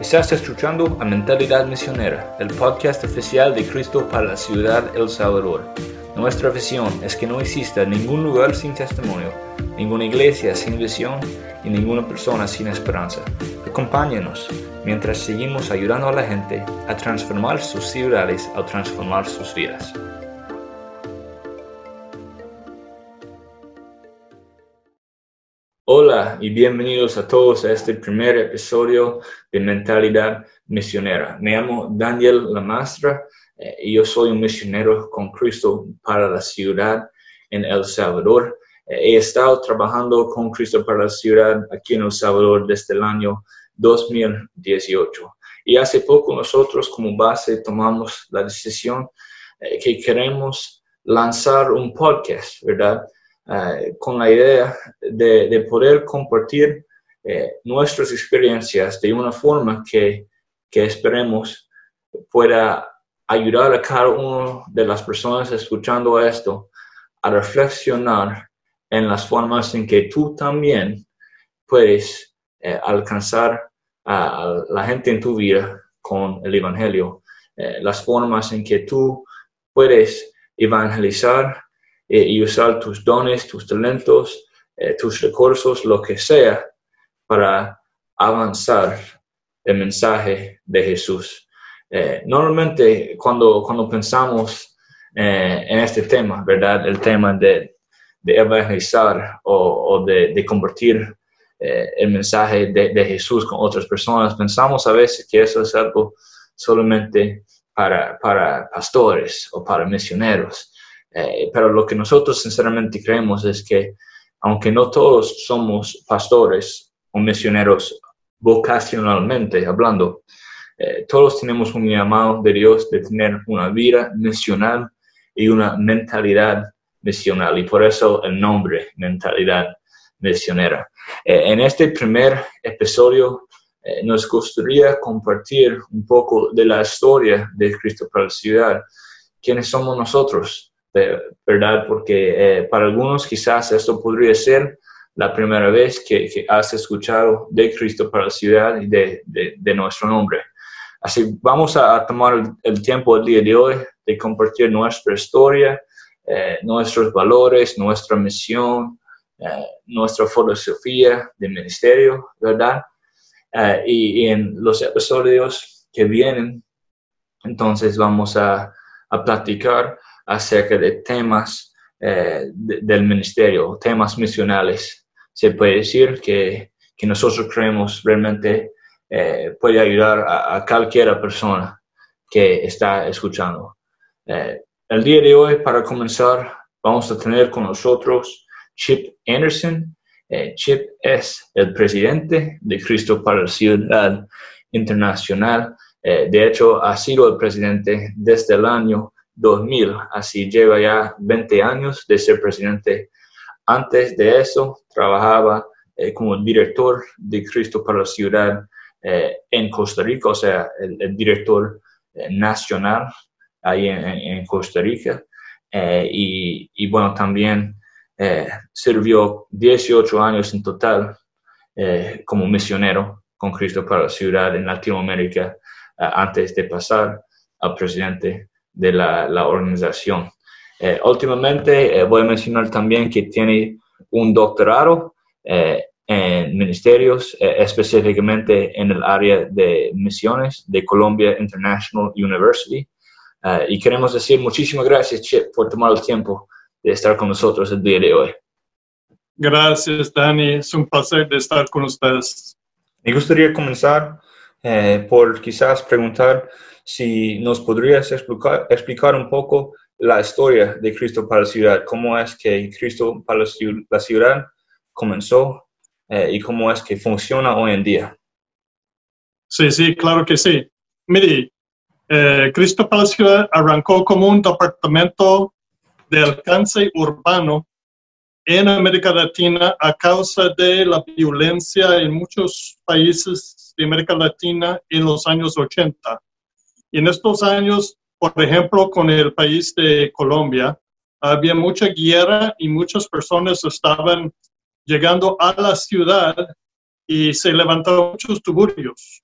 Estás escuchando a Mentalidad Misionera, el podcast oficial de Cristo para la ciudad El Salvador. Nuestra visión es que no exista ningún lugar sin testimonio, ninguna iglesia sin visión y ninguna persona sin esperanza. Acompáñanos mientras seguimos ayudando a la gente a transformar sus ciudades al transformar sus vidas. Hola y bienvenidos a todos a este primer episodio de Mentalidad Misionera. Me llamo Daniel Lamastra eh, y yo soy un misionero con Cristo para la ciudad en El Salvador. Eh, he estado trabajando con Cristo para la ciudad aquí en El Salvador desde el año 2018. Y hace poco nosotros como base tomamos la decisión eh, que queremos lanzar un podcast, ¿verdad? Eh, con la idea de, poder compartir eh, nuestras experiencias de una forma que, que esperemos pueda ayudar a cada una de las personas escuchando esto a reflexionar en las formas en que tú también puedes eh, alcanzar a la gente en tu vida con el Evangelio, las formas en que tú puedes evangelizar eh, y usar tus dones, tus talentos, eh, tus recursos, lo que sea, para avanzar el mensaje de Jesús. Eh, normalmente cuando, cuando pensamos en este tema, ¿verdad? El tema de, evangelizar o, o de, de, convertir el mensaje de, de, Jesús con otras personas, pensamos a veces que eso es algo solamente para, para pastores o para misioneros. Eh, pero lo que nosotros sinceramente creemos es que aunque no todos somos pastores o misioneros vocacionalmente hablando, eh, todos tenemos un llamado de Dios de tener una vida misional y una mentalidad misional y por eso el nombre mentalidad misionera. Eh, en este primer episodio nos gustaría compartir un poco de la historia de Cristo para la ciudad. ¿Quiénes somos nosotros? ¿Verdad? Porque eh, para algunos quizás esto podría ser la primera vez que, has escuchado de Cristo para la ciudad y de, de, nuestro nombre. Así vamos a, tomar el, tiempo el día de hoy de compartir nuestra historia, eh, nuestros valores, nuestra misión, eh, nuestra filosofía de ministerio, ¿verdad? Y, y, en los episodios que vienen, entonces vamos a, a platicar acerca de temas eh, del ministerio, temas misionales. Se puede decir que, que nosotros creemos realmente eh, puede ayudar a, a, cualquier persona que está escuchando. Eh, el día de hoy, para comenzar, vamos a tener con nosotros Chip Anderson. Chip es el presidente de Cristo para la Ciudad Internacional. de hecho, ha sido el presidente desde el año 2000, así lleva ya 20 años de ser presidente. Antes de eso, trabajaba eh, como director de Cristo para la Ciudad eh, en Costa Rica, o sea, el, director eh, nacional ahí en, Costa Rica. Y, y, bueno, también sirvió 18 años en total como misionero con Cristo para la Ciudad en Latinoamérica antes de pasar al presidente de la, organización. Eh, últimamente eh, voy a mencionar también que tiene un doctorado eh, en ministerios, específicamente en el área de misiones de Columbia International University. y queremos decir muchísimas gracias, Chip, por tomar el tiempo de estar con nosotros el día de hoy. Gracias, Dani. Es un placer de estar con ustedes. Me gustaría comenzar por quizás preguntar si nos podrías explicar, explicar un poco la historia de Cristo para la ciudad, cómo es que Cristo para la ciudad comenzó eh, y cómo es que funciona hoy en día. Sí, sí, claro que sí. Mire, eh, Cristo para la ciudad arrancó como un departamento de alcance urbano en América Latina a causa de la violencia en muchos países de América Latina en los años 80. Y en estos años, por ejemplo, con el país de Colombia, había mucha guerra y muchas personas estaban llegando a la ciudad y se levantaron muchos tuburios.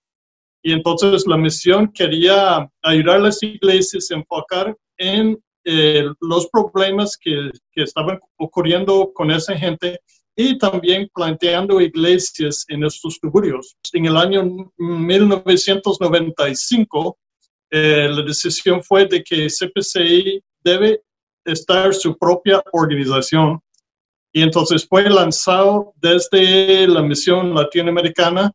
y entonces la misión quería ayudar a las iglesias a enfocar en eh, los problemas que, que, estaban ocurriendo con esa gente y también planteando iglesias en estos suburbios. En el año 1995, eh, la decisión fue de que CPCI debe estar su propia organización y entonces fue lanzado desde la misión latinoamericana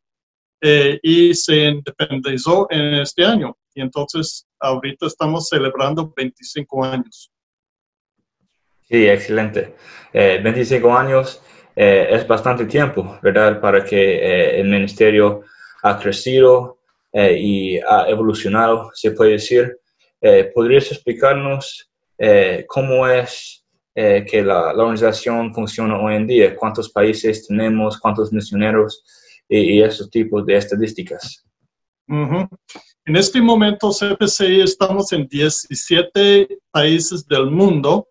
eh, y se independizó en este año. Y entonces ahorita estamos celebrando 25 años. Sí, excelente. 25 eh, años eh, es bastante tiempo, ¿verdad? Para que el ministerio ha crecido y ha evolucionado, se puede decir. ¿Podrías explicarnos cómo es que la, la organización funciona hoy en día? ¿Cuántos países tenemos? ¿Cuántos misioneros? y, esos tipos de estadísticas. En este momento, CPCI, estamos en 17 países del mundo.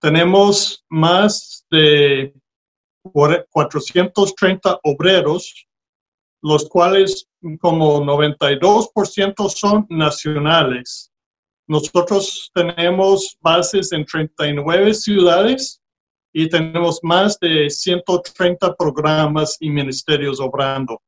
Tenemos más de 430 obreros, los cuales como 92% son nacionales. Nosotros tenemos bases en 39 ciudades y tenemos más de 130 programas y ministerios obrando.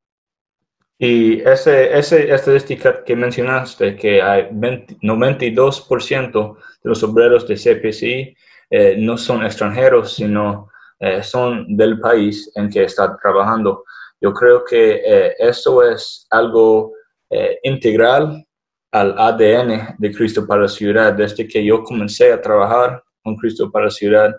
Y ese, esa estadística que mencionaste, que hay 92% de los obreros de CPCI eh, no son extranjeros, sino eh, son del país en que están trabajando. Yo creo que eh, eso es algo integral al ADN de Cristo para la Ciudad. Desde que yo comencé a trabajar con Cristo para la Ciudad,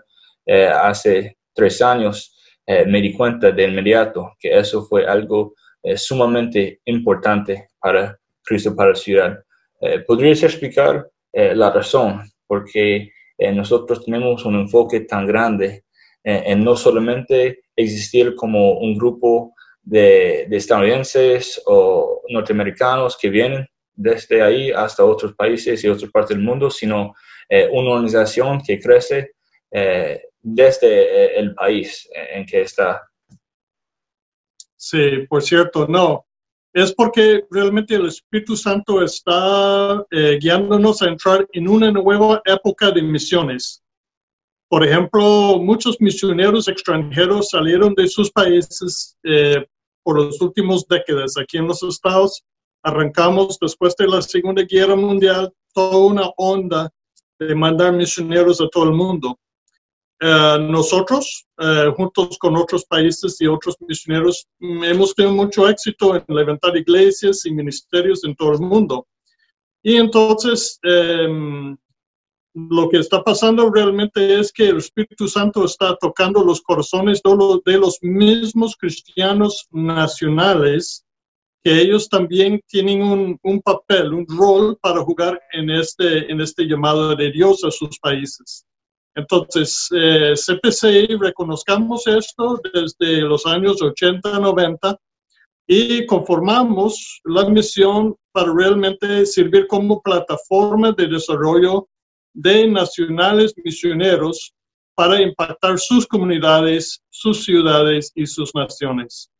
eh, hace tres años, eh, me di cuenta de inmediato que eso fue algo eh, sumamente importante para Cristo para la ciudad. ¿Podrías explicar la razón por qué nosotros tenemos un enfoque tan grande en no solamente existir como un grupo de, de, estadounidenses o norteamericanos que vienen desde ahí hasta otros países y otras partes del mundo, sino una organización que crece desde eh, el país en que está. Sí, por cierto, no. Es porque realmente el Espíritu Santo está eh, guiándonos a entrar en una nueva época de misiones. Por ejemplo, muchos misioneros extranjeros salieron de sus países eh, por las últimas décadas. Aquí en los Estados arrancamos después de la Segunda Guerra Mundial toda una onda de mandar misioneros a todo el mundo. Eh, nosotros, eh, juntos con otros países y otros misioneros, hemos tenido mucho éxito en levantar iglesias y ministerios en todo el mundo. Y entonces, em, lo que está pasando realmente es que el Espíritu Santo está tocando los corazones de los, de los mismos cristianos nacionales, que ellos también tienen un, un, papel, un rol para jugar en este, en este llamado de Dios a sus países. Entonces, eh, CPCI reconozcamos esto desde los años 80, 90 y conformamos la misión para realmente servir como plataforma de desarrollo de nacionales misioneros para impactar sus comunidades, sus ciudades y sus naciones.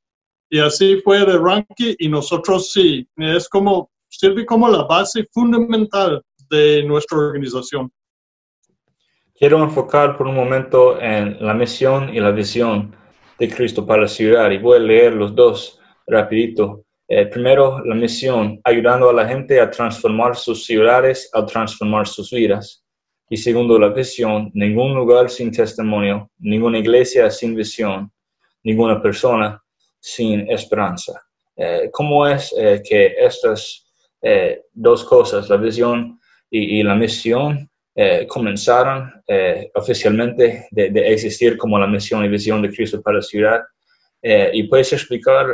Y así fue de arranque y nosotros sí, es como, sirve como la base fundamental de nuestra organización. Quiero enfocar por un momento en la misión y la visión de Cristo para la ciudad y voy a leer los dos rapidito. Eh, primero, la misión, ayudando a la gente a transformar sus ciudades, a transformar sus vidas. Y segundo, la visión, ningún lugar sin testimonio, ninguna iglesia sin visión, ninguna persona sin esperanza. Eh, ¿Cómo es eh, que estas dos cosas, la visión y, la misión, comenzaron oficialmente de, existir como la misión y visión de Cristo para la ciudad. Y puedes explicar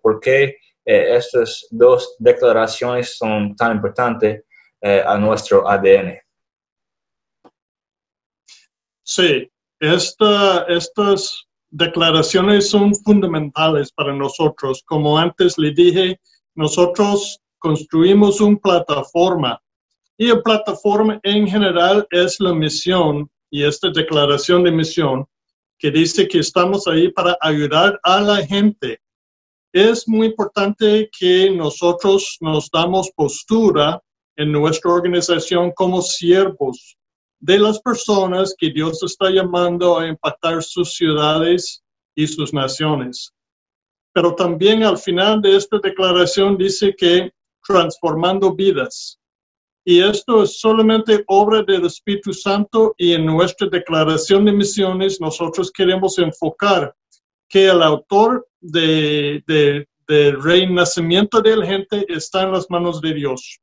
por qué estas dos declaraciones son tan importantes a nuestro ADN. Sí, esta, estas declaraciones son fundamentales para nosotros. Como antes le dije, nosotros construimos una plataforma y la plataforma en general es la misión y esta declaración de misión que dice que estamos ahí para ayudar a la gente es muy importante que nosotros nos damos postura en nuestra organización como siervos de las personas que Dios está llamando a impactar sus ciudades y sus naciones. Pero también al final de esta declaración dice que transformando vidas. Y esto es solamente obra del Espíritu Santo y en nuestra declaración de misiones nosotros queremos enfocar que el autor de, de, del renacimiento de la gente está en las manos de Dios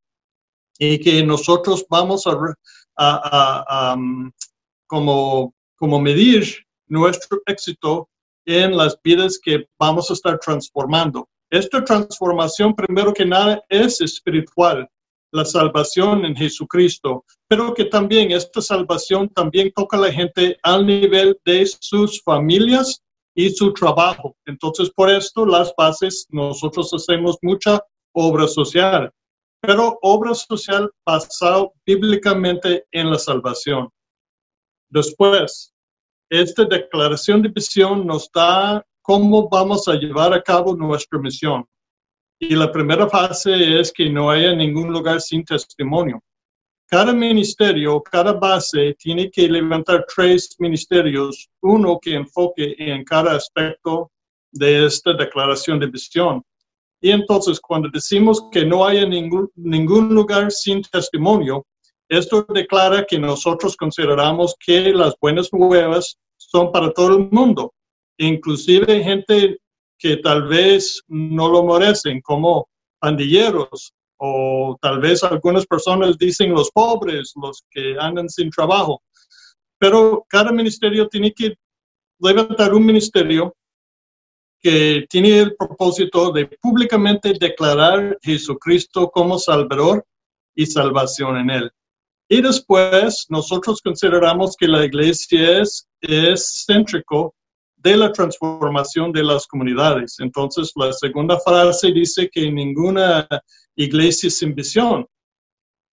y que nosotros vamos a, um, como, como medir nuestro éxito en las vidas que vamos a estar transformando. Esta transformación, primero que nada, es espiritual, la salvación en Jesucristo, pero que también esta salvación también toca a la gente al nivel de sus familias y su trabajo. Entonces, por esto, las bases, nosotros hacemos mucha obra social pero obra social basada bíblicamente en la salvación. Después, esta declaración de visión nos da cómo vamos a llevar a cabo nuestra misión. Y la primera fase es que no haya ningún lugar sin testimonio. Cada ministerio, cada base tiene que levantar tres ministerios, uno que enfoque en cada aspecto de esta declaración de visión. Y entonces, cuando decimos que no haya ningún, ningún lugar sin testimonio, esto declara que nosotros consideramos que las buenas nuevas son para todo el mundo, inclusive gente que tal vez no lo merecen, como pandilleros, o tal vez algunas personas dicen los pobres, los que andan sin trabajo. Pero cada ministerio tiene que levantar un ministerio que tiene el propósito de públicamente declarar Jesucristo como Salvador y salvación en él. Y después nosotros consideramos que la iglesia es, es céntrico de la transformación de las comunidades. Entonces, la segunda frase dice que ninguna iglesia sin visión.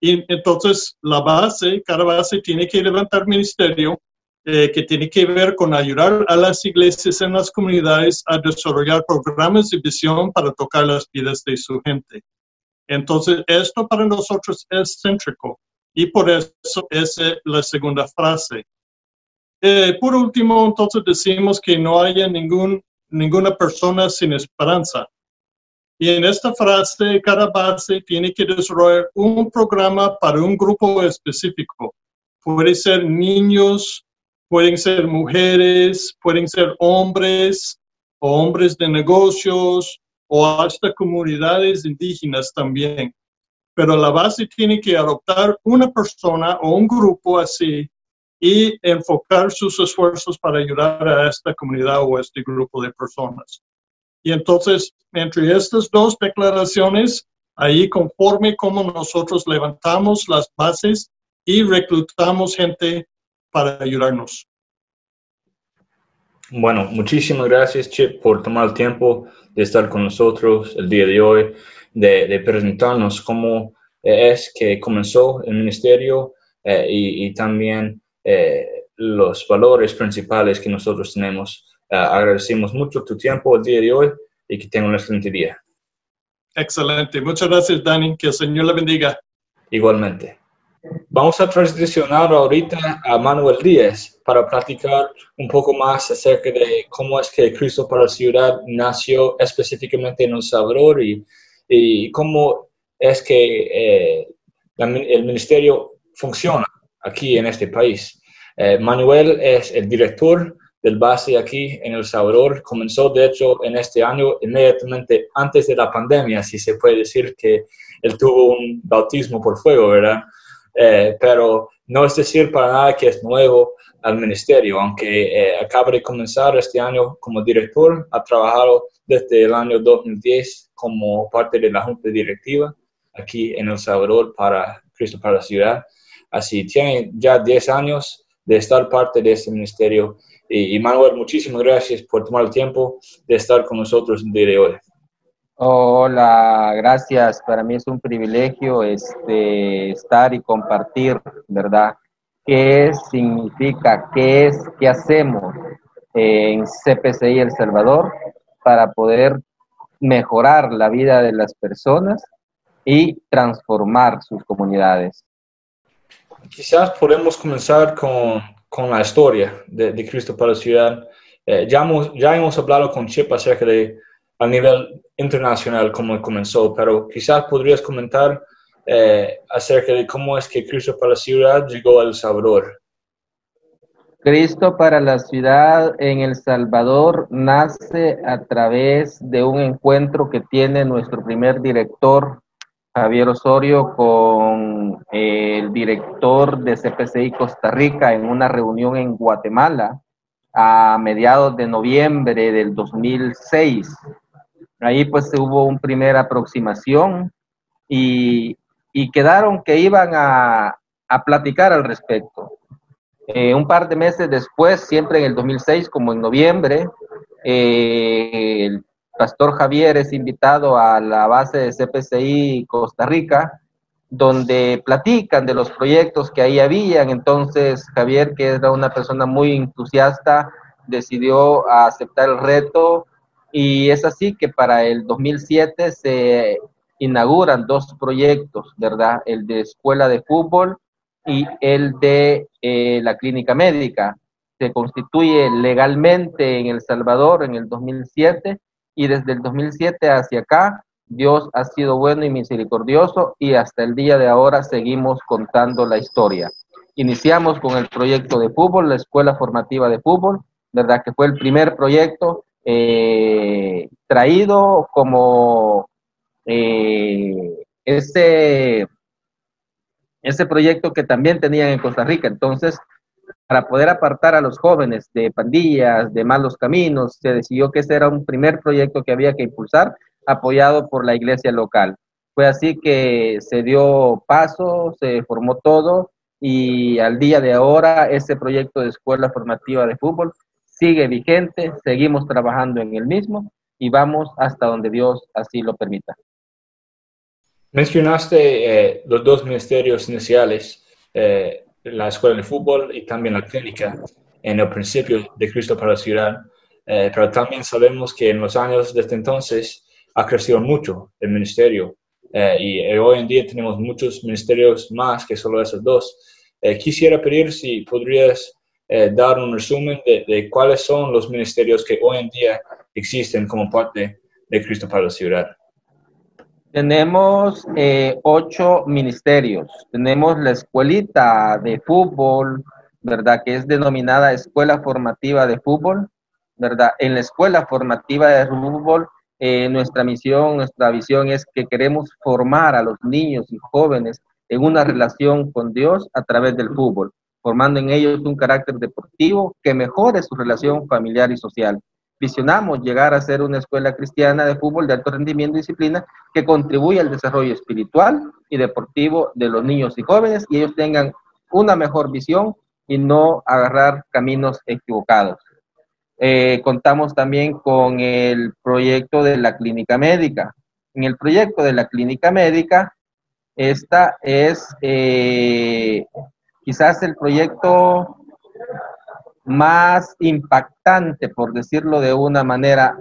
Y entonces, la base, cada base tiene que levantar ministerio eh, que tiene que ver con ayudar a las iglesias en las comunidades a desarrollar programas de visión para tocar las vidas de su gente. Entonces, esto para nosotros es céntrico y por eso es eh, la segunda frase. Eh, por último, entonces decimos que no haya ninguna persona sin esperanza. Y en esta frase, cada base tiene que desarrollar un programa para un grupo específico. Puede ser niños, pueden ser mujeres, pueden ser hombres hombres de negocios o hasta comunidades indígenas también. Pero la base tiene que adoptar una persona o un grupo así y enfocar sus esfuerzos para ayudar a esta comunidad o a este grupo de personas. Y entonces, entre estas dos declaraciones, ahí conforme como nosotros levantamos las bases y reclutamos gente para ayudarnos. Bueno, muchísimas gracias, Chip, por tomar el tiempo de estar con nosotros el día de hoy, de, presentarnos cómo es que comenzó el ministerio eh, y, también eh, los valores principales que nosotros tenemos. Eh, agradecemos mucho tu tiempo el día de hoy y que tenga un excelente día. Excelente. Muchas gracias, Dani. Que el Señor le bendiga. Igualmente. Vamos a transicionar ahorita a Manuel Díaz para platicar un poco más acerca de cómo es que Cristo para la Ciudad nació específicamente en El Salvador y, y cómo es que eh, el ministerio funciona aquí en este país. Eh, Manuel es el director del base aquí en El Salvador. Comenzó, de hecho, en este año, inmediatamente antes de la pandemia, si se puede decir que él tuvo un bautismo por fuego, ¿verdad? Eh, pero no es decir para nada que es nuevo al ministerio, aunque eh, acaba de comenzar este año como director, ha trabajado desde el año 2010 como parte de la junta directiva aquí en El Salvador para Cristo para la Ciudad. Así tiene ya 10 años de estar parte de este ministerio. Y, Manuel, muchísimas gracias por tomar el tiempo de estar con nosotros el día de hoy. Hola, gracias. Para mí es un privilegio este, estar y compartir, ¿verdad? ¿Qué significa? ¿Qué es? ¿Qué hacemos en CPCI El Salvador para poder mejorar la vida de las personas y transformar sus comunidades. Quizás podemos comenzar con, con la historia de, Cristo para la ciudad. Eh, ya, hemos, ya hemos hablado con Chip acerca de a nivel internacional cómo comenzó, pero quizás podrías comentar eh, acerca de cómo es que Cristo para la ciudad llegó a El Salvador. Cristo para la ciudad en El Salvador nace a través de un encuentro que tiene nuestro primer director, Javier Osorio, con el director de CPCI Costa Rica en una reunión en Guatemala a mediados de noviembre del 2006. Ahí pues hubo una primera aproximación y, quedaron que iban a, platicar al respecto. Eh, un par de meses después, siempre en el 2006, como en noviembre, eh, el pastor Javier es invitado a la base de CPCI Costa Rica, donde platican de los proyectos que ahí habían. Entonces Javier, que era una persona muy entusiasta, decidió aceptar el reto y es así que para el 2007 se inauguran dos proyectos, ¿verdad? El de escuela de fútbol y el de eh, la clínica médica. Se constituye legalmente en El Salvador en el 2007 y desde el 2007 hacia acá Dios ha sido bueno y misericordioso y hasta el día de ahora seguimos contando la historia. Iniciamos con el proyecto de fútbol, la escuela formativa de fútbol, ¿verdad? Que fue el primer proyecto eh, traído como eh, ese, ese proyecto que también tenían en Costa Rica. Entonces, para poder apartar a los jóvenes de pandillas, de malos caminos, se decidió que ese era un primer proyecto que había que impulsar, apoyado por la iglesia local. Fue así que se dio paso, se formó todo y al día de ahora ese proyecto de escuela formativa de fútbol sigue vigente, seguimos trabajando en el mismo y vamos hasta donde Dios así lo permita. Mencionaste eh, los dos ministerios iniciales, eh, la escuela de fútbol y también la clínica en el principio de Cristo para la ciudad, eh, pero también sabemos que en los años desde entonces ha crecido mucho el ministerio y hoy en día tenemos muchos ministerios más que solo esos dos. quisiera pedir si podrías eh, dar un resumen de, cuáles son los ministerios que hoy en día existen como parte de Cristo para la ciudad. Tenemos eh, ocho ministerios. Tenemos la escuelita de fútbol, ¿verdad? Que es denominada Escuela Formativa de Fútbol, ¿verdad? En la Escuela Formativa de Fútbol, eh, nuestra misión, nuestra visión es que queremos formar a los niños y jóvenes en una relación con Dios a través del fútbol formando en ellos un carácter deportivo que mejore su relación familiar y social. Visionamos llegar a ser una escuela cristiana de fútbol de alto rendimiento y disciplina que contribuya al desarrollo espiritual y deportivo de los niños y jóvenes y ellos tengan una mejor visión y no agarrar caminos equivocados. Eh, contamos también con el proyecto de la clínica médica. En el proyecto de la clínica médica, esta es eh, quizás el proyecto más impactante, por decirlo de una manera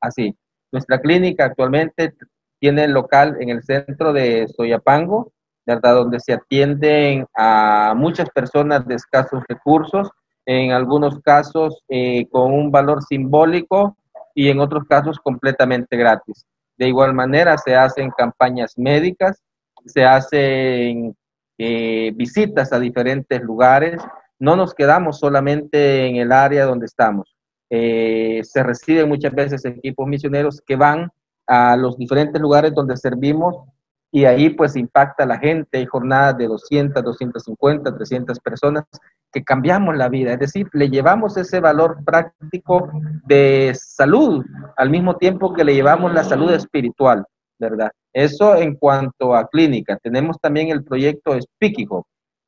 así. Nuestra clínica actualmente tiene local en el centro de Soyapango. Donde se atienden a muchas personas de escasos recursos, en algunos casos eh, con un valor simbólico y en otros casos completamente gratis. De igual manera, se hacen campañas médicas, se hacen eh, visitas a diferentes lugares. No nos quedamos solamente en el área donde estamos. Eh, se reciben muchas veces equipos misioneros que van a los diferentes lugares donde servimos y ahí pues impacta la gente. Hay jornadas de 200, 250, 300 personas que cambiamos la vida, es decir, le llevamos ese valor práctico de salud al mismo tiempo que le llevamos la salud espiritual, ¿verdad? Eso en cuanto a clínica. Tenemos también el proyecto Speaking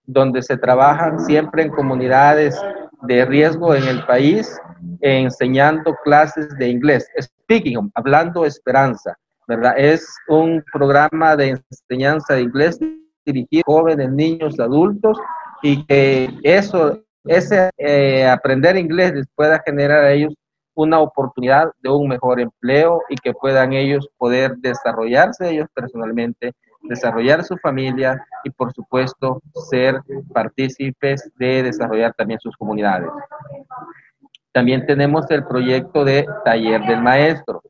donde se trabajan siempre en comunidades de riesgo en el país, enseñando clases de inglés. Speaking hablando esperanza, ¿verdad? Es un programa de enseñanza de inglés dirigido a jóvenes, niños, adultos, y que eso, ese eh, aprender inglés les pueda generar a ellos una oportunidad de un mejor empleo y que puedan ellos poder desarrollarse ellos personalmente, desarrollar su familia y por supuesto ser partícipes de desarrollar también sus comunidades. También tenemos el proyecto de Taller del Maestro.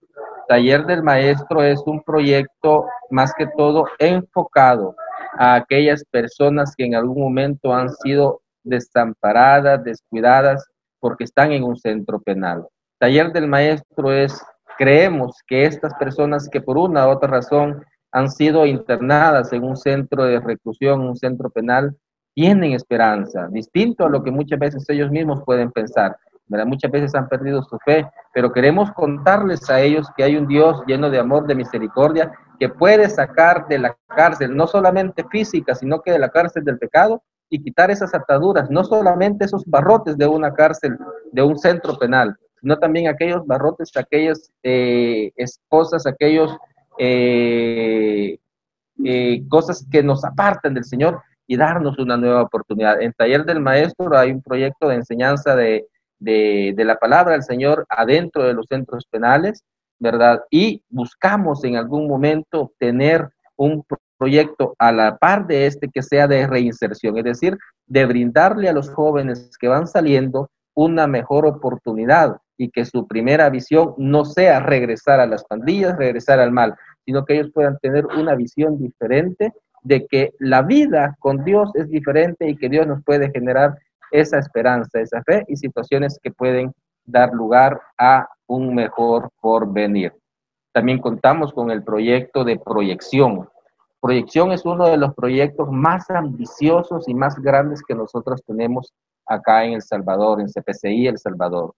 Taller del Maestro es un proyecto más que todo enfocado a aquellas personas que en algún momento han sido desamparadas, descuidadas, porque están en un centro penal. Taller del Maestro es, creemos que estas personas que por una u otra razón han sido internadas en un centro de reclusión, un centro penal, tienen esperanza, distinto a lo que muchas veces ellos mismos pueden pensar. Muchas veces han perdido su fe, pero queremos contarles a ellos que hay un Dios lleno de amor, de misericordia, que puede sacar de la cárcel, no solamente física, sino que de la cárcel del pecado y quitar esas ataduras, no solamente esos barrotes de una cárcel, de un centro penal, sino también aquellos barrotes, aquellas eh, esposas, aquellos eh, eh, cosas que nos apartan del Señor y darnos una nueva oportunidad. En Taller del Maestro hay un proyecto de enseñanza de de, la palabra del Señor adentro de los centros penales, ¿verdad? Y buscamos en algún momento tener un proyecto a la par de este que sea de reinserción, es decir, de brindarle a los jóvenes que van saliendo una mejor oportunidad y que su primera visión no sea regresar a las pandillas, regresar al mal, sino que ellos puedan tener una visión diferente de que la vida con Dios es diferente y que Dios nos puede generar esa esperanza, esa fe y situaciones que pueden dar lugar a un mejor porvenir. También contamos con el proyecto de proyección. Proyección es uno de los proyectos más ambiciosos y más grandes que nosotros tenemos acá en El Salvador, en CPCI El Salvador.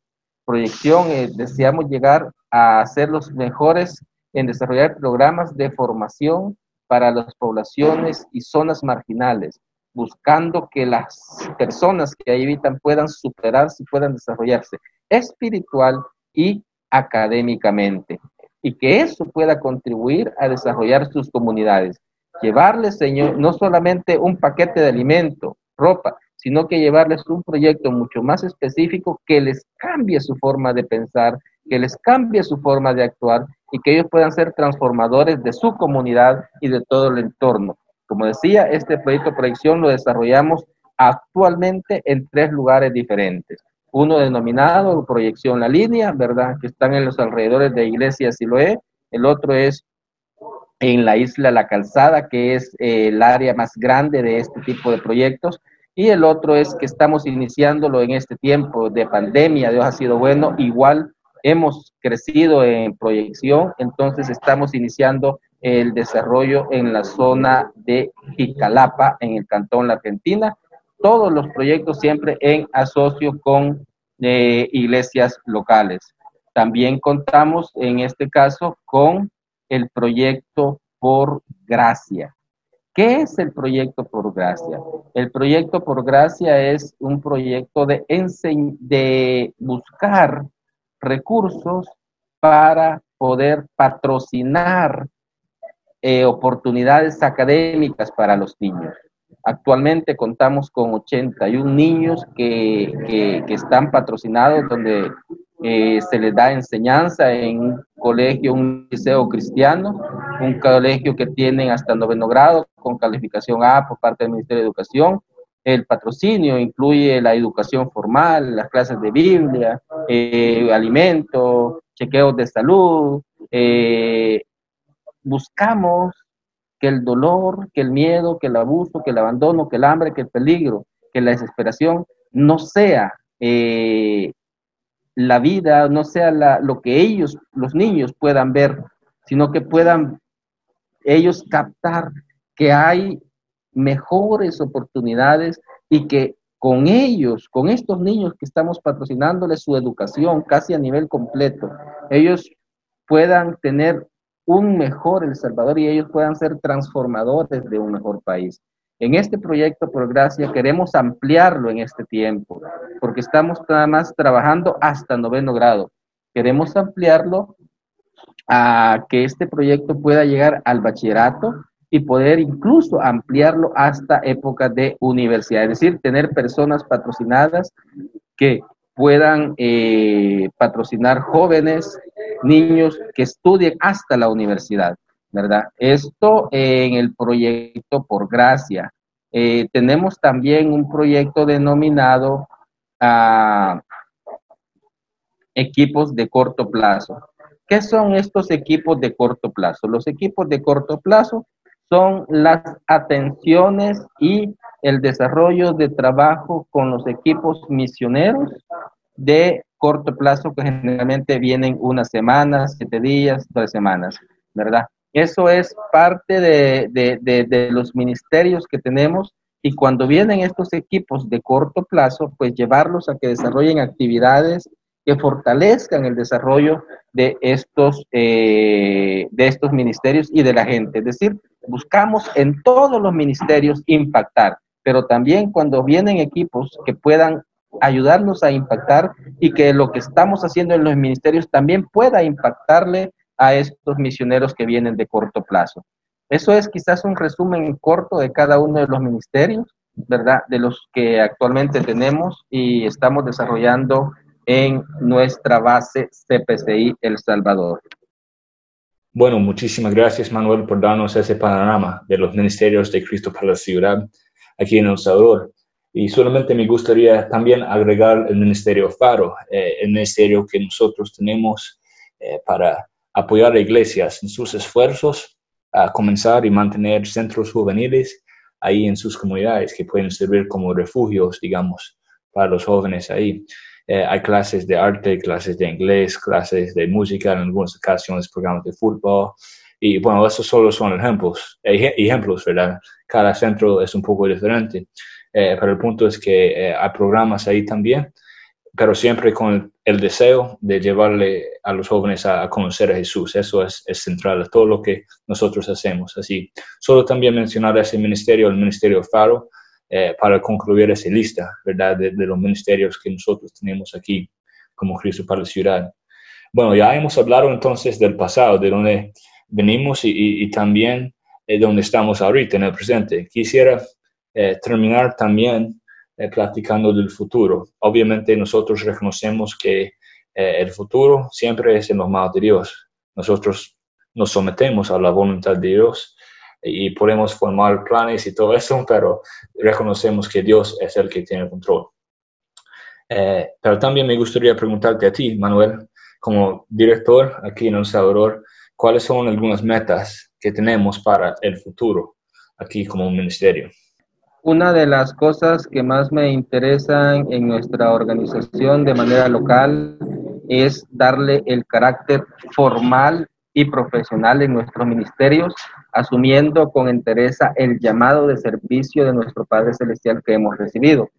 Proyección, eh, deseamos llegar a ser los mejores en desarrollar programas de formación para las poblaciones y zonas marginales, buscando que las personas que ahí habitan puedan superarse y puedan desarrollarse espiritual y académicamente. Y que eso pueda contribuir a desarrollar sus comunidades. Llevarles, Señor, no solamente un paquete de alimento, ropa, sino que llevarles un proyecto mucho más específico que les cambie su forma de pensar, que les cambie su forma de actuar y que ellos puedan ser transformadores de su comunidad y de todo el entorno. Como decía, este proyecto proyección lo desarrollamos actualmente en tres lugares diferentes. Uno denominado Proyección La Línea, ¿verdad? Que están en los alrededores de Iglesia Siloé. El otro es en la isla La Calzada, que es eh, el área más grande de este tipo de proyectos. Y el otro es que estamos iniciándolo en este tiempo de pandemia, Dios ha sido bueno, igual hemos crecido en proyección, entonces estamos iniciando el desarrollo en la zona de Jicalapa, en el Cantón La Argentina. Todos los proyectos siempre en asocio con eh, iglesias locales. También contamos en este caso con el proyecto por gracia. ¿Qué es el proyecto por gracia? El proyecto por gracia es un proyecto de, de buscar recursos para poder patrocinar eh, oportunidades académicas para los niños. Actualmente contamos con 81 niños que, que, están patrocinados, donde eh, se les da enseñanza en un colegio, un liceo cristiano, un colegio que tienen hasta noveno grado con calificación A por parte del Ministerio de Educación. El patrocinio incluye la educación formal, las clases de Biblia, eh, alimento, chequeos de salud, eh, buscamos que el dolor, que el miedo, que el abuso, que el abandono, que el hambre, que el peligro, que la desesperación no sea eh, la vida, no sea lo que ellos, los niños, puedan ver, sino que puedan ellos captar que hay mejores oportunidades y que con ellos, con estos niños que estamos patrocinándoles su educación casi a nivel completo, ellos puedan tener un mejor El Salvador y ellos puedan ser transformadores de un mejor país. En este proyecto, por gracia, queremos ampliarlo en este tiempo, porque estamos nada más trabajando hasta noveno grado. Queremos ampliarlo a que este proyecto pueda llegar al bachillerato y poder incluso ampliarlo hasta época de universidad, es decir, tener personas patrocinadas que puedan eh, patrocinar jóvenes, niños que estudien hasta la universidad, ¿verdad? Esto en el proyecto Por Gracia. Eh, tenemos también un proyecto denominado a equipos de corto plazo. ¿Qué son estos equipos de corto plazo? Los equipos de corto plazo son las atenciones y el desarrollo de trabajo con los equipos misioneros de corto plazo que generalmente vienen unas semanas, siete días, tres semanas, ¿verdad? Eso es parte de, de, de los ministerios que tenemos y cuando vienen estos equipos de corto plazo, pues llevarlos a que desarrollen actividades que fortalezcan el desarrollo de estos, eh, de estos ministerios y de la gente. Es decir, buscamos en todos los ministerios impactar, pero también cuando vienen equipos que puedan ayudarnos a impactar y que lo que estamos haciendo en los ministerios también pueda impactarle a estos misioneros que vienen de corto plazo. Eso es quizás un resumen corto de cada uno de los ministerios, ¿verdad? De los que actualmente tenemos y estamos desarrollando en nuestra base CPCI El Salvador. Bueno, muchísimas gracias Manuel por darnos ese panorama de los ministerios de Cristo para la ciudad aquí en El Salvador. Y solamente me gustaría también agregar el Ministerio Faro, eh, el ministerio que nosotros tenemos eh, para apoyar a iglesias en sus esfuerzos a comenzar y mantener centros juveniles ahí en sus comunidades que pueden servir como refugios, digamos, para los jóvenes ahí. Eh, hay clases de arte, clases de inglés, clases de música, en algunas ocasiones programas de fútbol. Y bueno, esos solo son ejemplos, ejemplos, ¿verdad? Cada centro es un poco diferente. Eh, pero el punto es que eh, hay programas ahí también pero siempre con el deseo de llevarle a los jóvenes a, conocer a Jesús. Eso es, central a todo lo que nosotros hacemos. Así, solo también mencionar ese ministerio, el Ministerio Faro, eh, para concluir esa lista, ¿verdad?, de, los ministerios que nosotros tenemos aquí como Cristo para la ciudad. Bueno, ya hemos hablado entonces del pasado, de dónde venimos y, también de dónde estamos ahorita, en el presente. Quisiera eh, terminar también eh, platicando del futuro. Obviamente nosotros reconocemos que eh, el futuro siempre es en los manos de Dios. Nosotros nos sometemos a la voluntad de Dios y podemos formar planes y todo eso, pero reconocemos que Dios es el que tiene el control. Eh, pero también me gustaría preguntarte a ti, Manuel, como director aquí en El Salvador, ¿cuáles son algunas metas que tenemos para el futuro aquí como ministerio? Una de las cosas que más me interesan en nuestra organización de manera local es darle el carácter formal y profesional en nuestros ministerios, asumiendo con entereza el llamado de servicio de nuestro Padre Celestial que hemos recibido.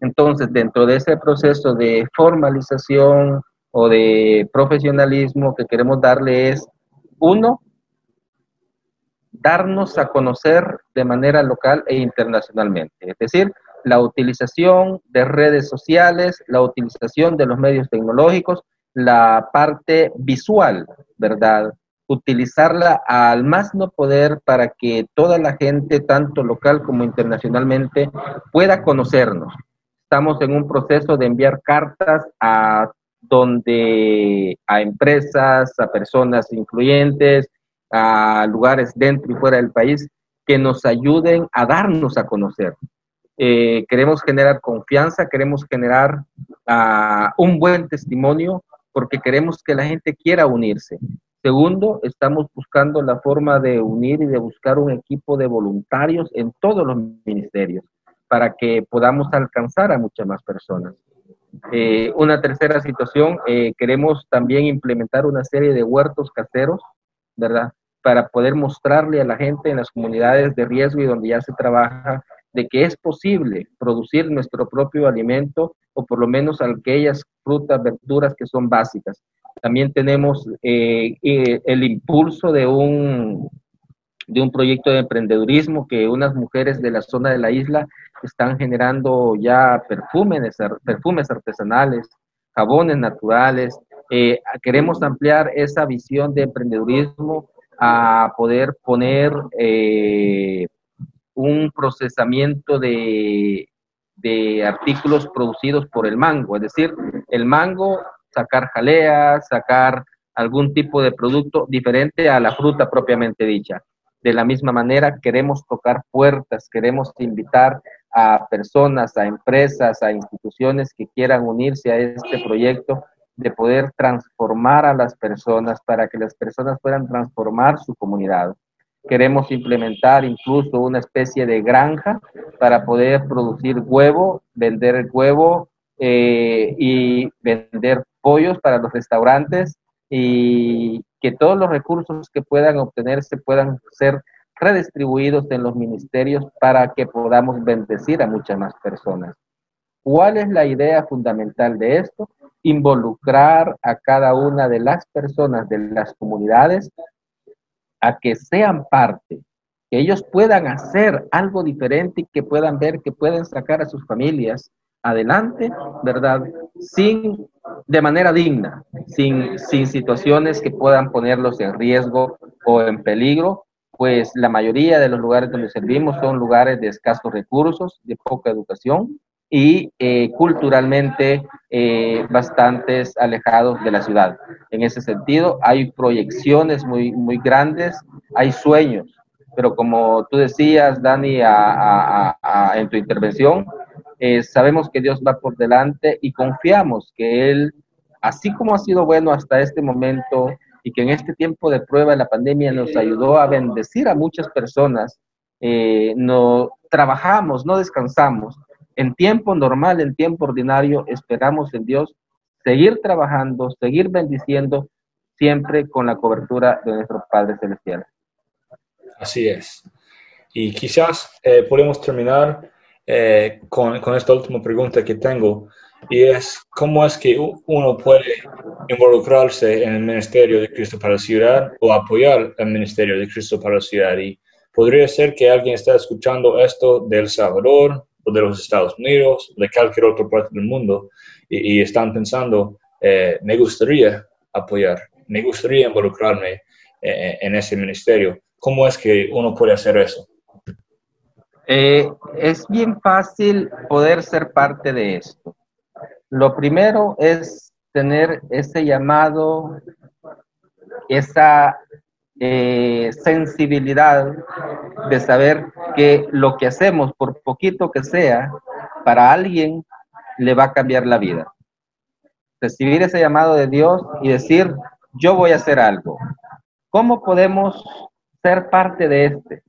Entonces, dentro de ese proceso de formalización o de profesionalismo que queremos darle es, uno, darnos a conocer de manera local e internacionalmente. Es decir, la utilización de redes sociales, la utilización de los medios tecnológicos, la parte visual, ¿verdad? Utilizarla al más no poder para que toda la gente, tanto local como internacionalmente, pueda conocernos. Estamos en un proceso de enviar cartas a donde a empresas, a personas influyentes, a lugares dentro y fuera del país que nos ayuden a darnos a conocer. Eh, queremos generar confianza, queremos generar uh, un buen testimonio porque queremos que la gente quiera unirse. Segundo, estamos buscando la forma de unir y de buscar un equipo de voluntarios en todos los ministerios para que podamos alcanzar a muchas más personas. Eh, una tercera situación, eh, queremos también implementar una serie de huertos caseros, ¿verdad? Para poder mostrarle a la gente en las comunidades de riesgo y donde ya se trabaja de que es posible producir nuestro propio alimento o por lo menos aquellas frutas, verduras que son básicas. También tenemos eh, eh, el impulso de un, de un proyecto de emprendedurismo que unas mujeres de la zona de la isla están generando ya perfumes, perfumes artesanales, jabones naturales. Eh, queremos ampliar esa visión de emprendedurismo a poder poner eh, un procesamiento de, de, artículos producidos por el mango, es decir, el mango, sacar jalea, sacar algún tipo de producto diferente a la fruta propiamente dicha. De la misma manera, queremos tocar puertas, queremos invitar a personas, a empresas, a instituciones que quieran unirse a este proyecto de poder transformar a las personas para que las personas puedan transformar su comunidad. Queremos implementar incluso una especie de granja para poder producir huevo, vender el huevo eh, y vender pollos para los restaurantes y que todos los recursos que puedan obtenerse puedan ser redistribuidos en los ministerios para que podamos bendecir a muchas más personas. ¿Cuál es la idea fundamental de esto? Involucrar a cada una de las personas de las comunidades a que sean parte, que ellos puedan hacer algo diferente y que puedan ver que pueden sacar a sus familias adelante, ¿verdad? Sin, de manera digna, sin, sin situaciones que puedan ponerlos en riesgo o en peligro, pues la mayoría de los lugares donde servimos son lugares de escasos recursos, de poca educación y eh, culturalmente eh, alejados de la ciudad. En ese sentido, hay proyecciones muy, muy grandes, hay sueños, pero como tú decías, Dani, en tu intervención, eh, sabemos que Dios va por delante y confiamos que Él, así como ha sido bueno hasta este momento y que en este tiempo de prueba de la pandemia nos ayudó a bendecir a muchas personas, eh, no trabajamos, no descansamos. En tiempo normal, en tiempo ordinario, esperamos en Dios seguir trabajando, seguir bendiciendo, siempre con la cobertura de nuestro Padre Celestial. Así es. Y quizás eh, podemos terminar eh, con, esta última pregunta que tengo, y es cómo es que uno puede involucrarse en el Ministerio de Cristo para la Ciudad o apoyar el Ministerio de Cristo para la Ciudad. Y podría ser que alguien está escuchando esto de El Salvador o de los Estados Unidos, de cualquier otra parte del mundo, y, están pensando, eh, me gustaría apoyar, me gustaría involucrarme eh, en ese ministerio. ¿Cómo es que uno puede hacer eso? Eh, es bien fácil poder ser parte de esto. Lo primero es tener ese llamado, esa eh, sensibilidad de saber que lo que hacemos, por poquito que sea, para alguien le va a cambiar la vida. Recibir ese llamado de Dios y decir, yo voy a hacer algo. ¿Cómo podemos ser parte de este?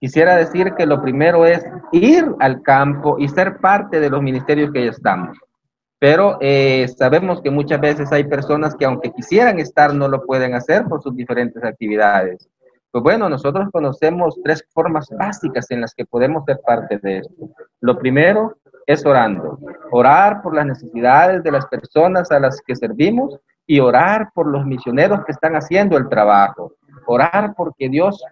Quisiera decir que lo primero es ir al campo y ser parte de los ministerios que ya estamos. Pero eh, sabemos que muchas veces hay personas que aunque quisieran estar no lo pueden hacer por sus diferentes actividades. Pues bueno, nosotros conocemos tres formas básicas en las que podemos ser parte de esto. Lo primero es orando. Orar por las necesidades de las personas a las que servimos y orar por los misioneros que están haciendo el trabajo. Orar porque Dios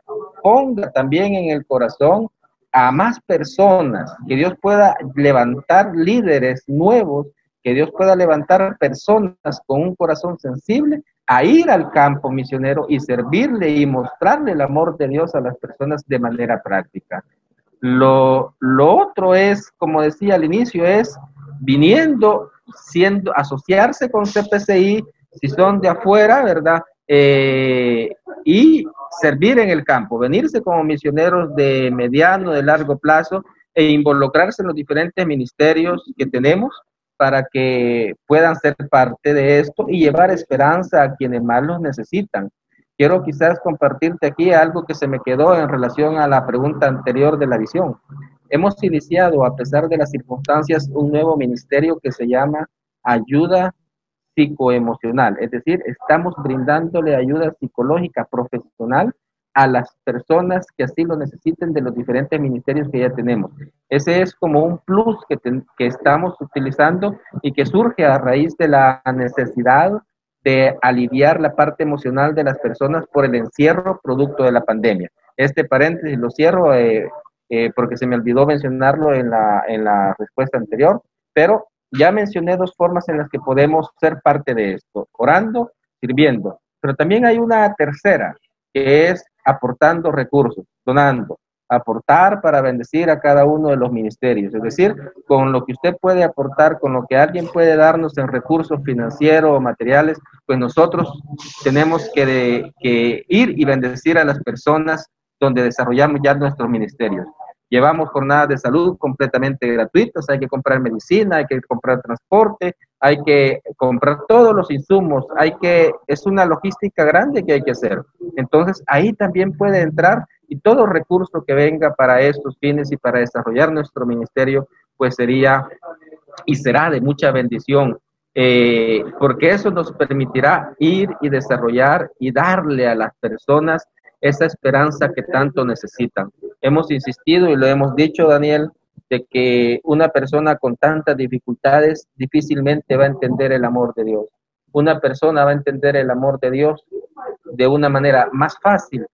ponga también en el corazón a más personas, que Dios pueda levantar líderes nuevos, que Dios pueda levantar personas con un corazón sensible a ir al campo misionero y servirle y mostrarle el amor de Dios a las personas de manera práctica. Lo, lo otro es, como decía al inicio, es viniendo, siendo, asociarse con CPCI, si son de afuera, ¿verdad? Eh, y servir en el campo, venirse como misioneros de mediano, de largo plazo e involucrarse en los diferentes ministerios que tenemos para que puedan ser parte de esto y llevar esperanza a quienes más los necesitan. Quiero quizás compartirte aquí algo que se me quedó en relación a la pregunta anterior de la visión. Hemos iniciado, a pesar de las circunstancias, un nuevo ministerio que se llama Ayuda psicoemocional, es decir, estamos brindándole ayuda psicológica profesional a las personas que así lo necesiten de los diferentes ministerios que ya tenemos. Ese es como un plus que, que estamos utilizando y que surge a raíz de la necesidad de aliviar la parte emocional de las personas por el encierro producto de la pandemia. Este paréntesis lo cierro eh, eh, porque se me olvidó mencionarlo en la, en la respuesta anterior, pero ya mencioné dos formas en las que podemos ser parte de esto, orando, sirviendo, pero también hay una tercera, que es aportando recursos, donando. aportar para bendecir a cada uno de los ministerios. Es decir, con lo que usted puede aportar, con lo que alguien puede darnos en recursos financieros o materiales, pues nosotros tenemos que, ir y bendecir a las personas donde desarrollamos ya nuestros ministerios. Llevamos jornadas de salud completamente gratuitas, hay que comprar medicina, hay que comprar transporte, hay que comprar todos los insumos, hay que, es una logística grande que hay que hacer. Entonces ahí también puede entrar y todo recurso que venga para estos fines y para desarrollar nuestro ministerio, pues sería y será de mucha bendición, eh, porque eso nos permitirá ir y desarrollar y darle a las personas esa esperanza que tanto necesitan. Hemos insistido y lo hemos dicho, Daniel, de que una persona con tantas dificultades difícilmente va a entender el amor de Dios. Una persona va a entender el amor de Dios de una manera más fácil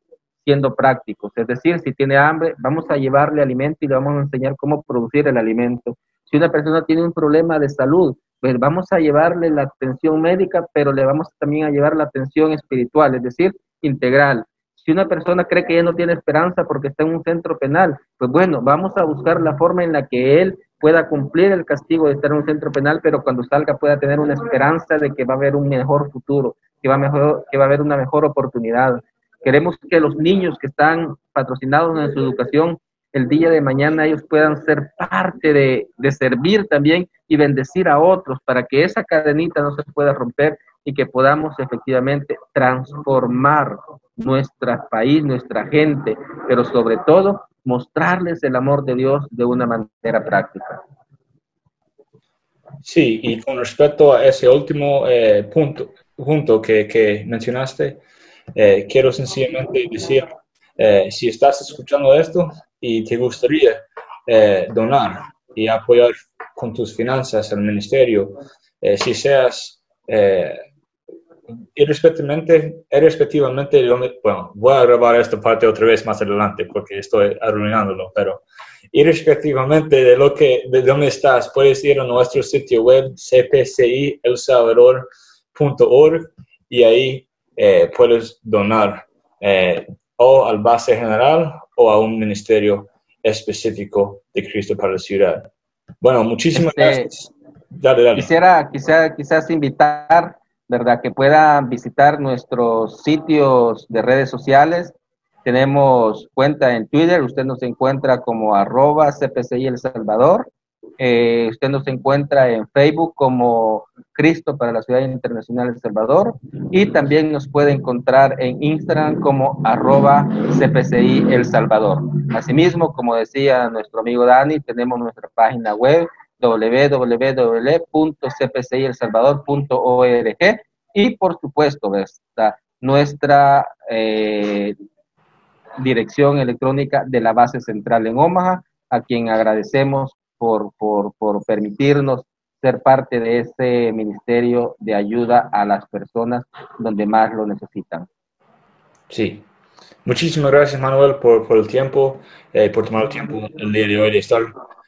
siendo prácticos. Es decir, si tiene hambre, vamos a llevarle alimento y le vamos a enseñar cómo producir el alimento. Si una persona tiene un problema de salud, pues vamos a llevarle la atención médica, pero le vamos también a llevar la atención espiritual, es decir, integral. Si una persona cree que ya no tiene esperanza porque está en un centro penal, pues bueno, vamos a buscar la forma en la que él pueda cumplir el castigo de estar en un centro penal, pero cuando salga pueda tener una esperanza de que va a haber un mejor futuro, que va, mejor, que va a haber una mejor oportunidad. Queremos que los niños que están patrocinados en su educación, el día de mañana ellos puedan ser parte de, de servir también y bendecir a otros para que esa cadenita no se pueda romper y que podamos efectivamente transformar nuestro país, nuestra gente, pero sobre todo mostrarles el amor de Dios de una manera práctica. Sí, y con respecto a ese último eh, punto, punto que, que mencionaste, eh, quiero sencillamente decir, eh, si estás escuchando esto y te gustaría donar y apoyar con tus finanzas al ministerio, si seas irrespectivamente, irrespectivamente, bueno, voy a grabar esta parte otra vez más adelante porque estoy arruinándolo, pero irrespectivamente de lo que, de dónde estás, puedes ir a nuestro sitio web cpcielsalvador.org y ahí eh, puedes donar eh, o al base general o a un ministerio específico de Cristo para la ciudad. Bueno, muchísimas este, gracias. Dale, dale. Quisiera, quizá, quizás invitar ¿verdad? Que puedan visitar nuestros sitios de redes sociales. Tenemos cuenta en Twitter, usted nos encuentra como arroba CPCI El Salvador. Eh, usted nos encuentra en Facebook como Cristo para la Ciudad Internacional El Salvador y también nos puede encontrar en Instagram como arroba CPCI El Salvador. Asimismo, como decía nuestro amigo Dani, tenemos nuestra página web www.cpcielsalvador.org y por supuesto nuestra eh, dirección electrónica de la base central en Omaha, a quien agradecemos por, por, por permitirnos ser parte de ese ministerio de ayuda a las personas donde más lo necesitan. Sí, muchísimas gracias Manuel por, por el tiempo, eh, por tomar el tiempo el día de hoy de estar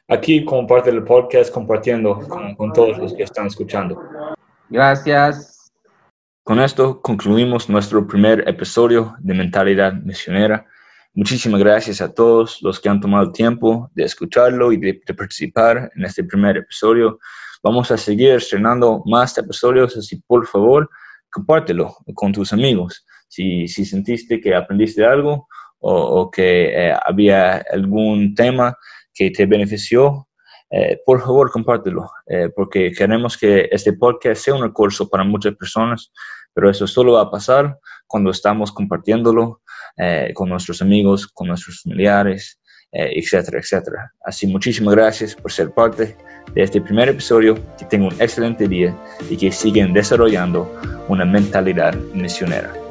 aquí como parte del podcast compartiendo con, todos los que están escuchando. Gracias. Con esto concluimos nuestro primer episodio de Mentalidad Misionera. Muchísimas gracias a todos los que han tomado el tiempo de escucharlo y de, participar en este primer episodio. Vamos a seguir estrenando más episodios, así por favor, compártelo con tus amigos. Si, si sentiste que aprendiste algo o, que eh, había algún tema que te benefició, eh, por favor compártelo, eh, porque queremos que este podcast sea un recurso para muchas personas, pero eso solo va a pasar cuando estamos compartiéndolo eh, con nuestros amigos, con nuestros familiares, etcétera, etcétera. Así, muchísimas gracias por ser parte de este primer episodio, que tengan un excelente día y que sigan desarrollando una mentalidad misionera.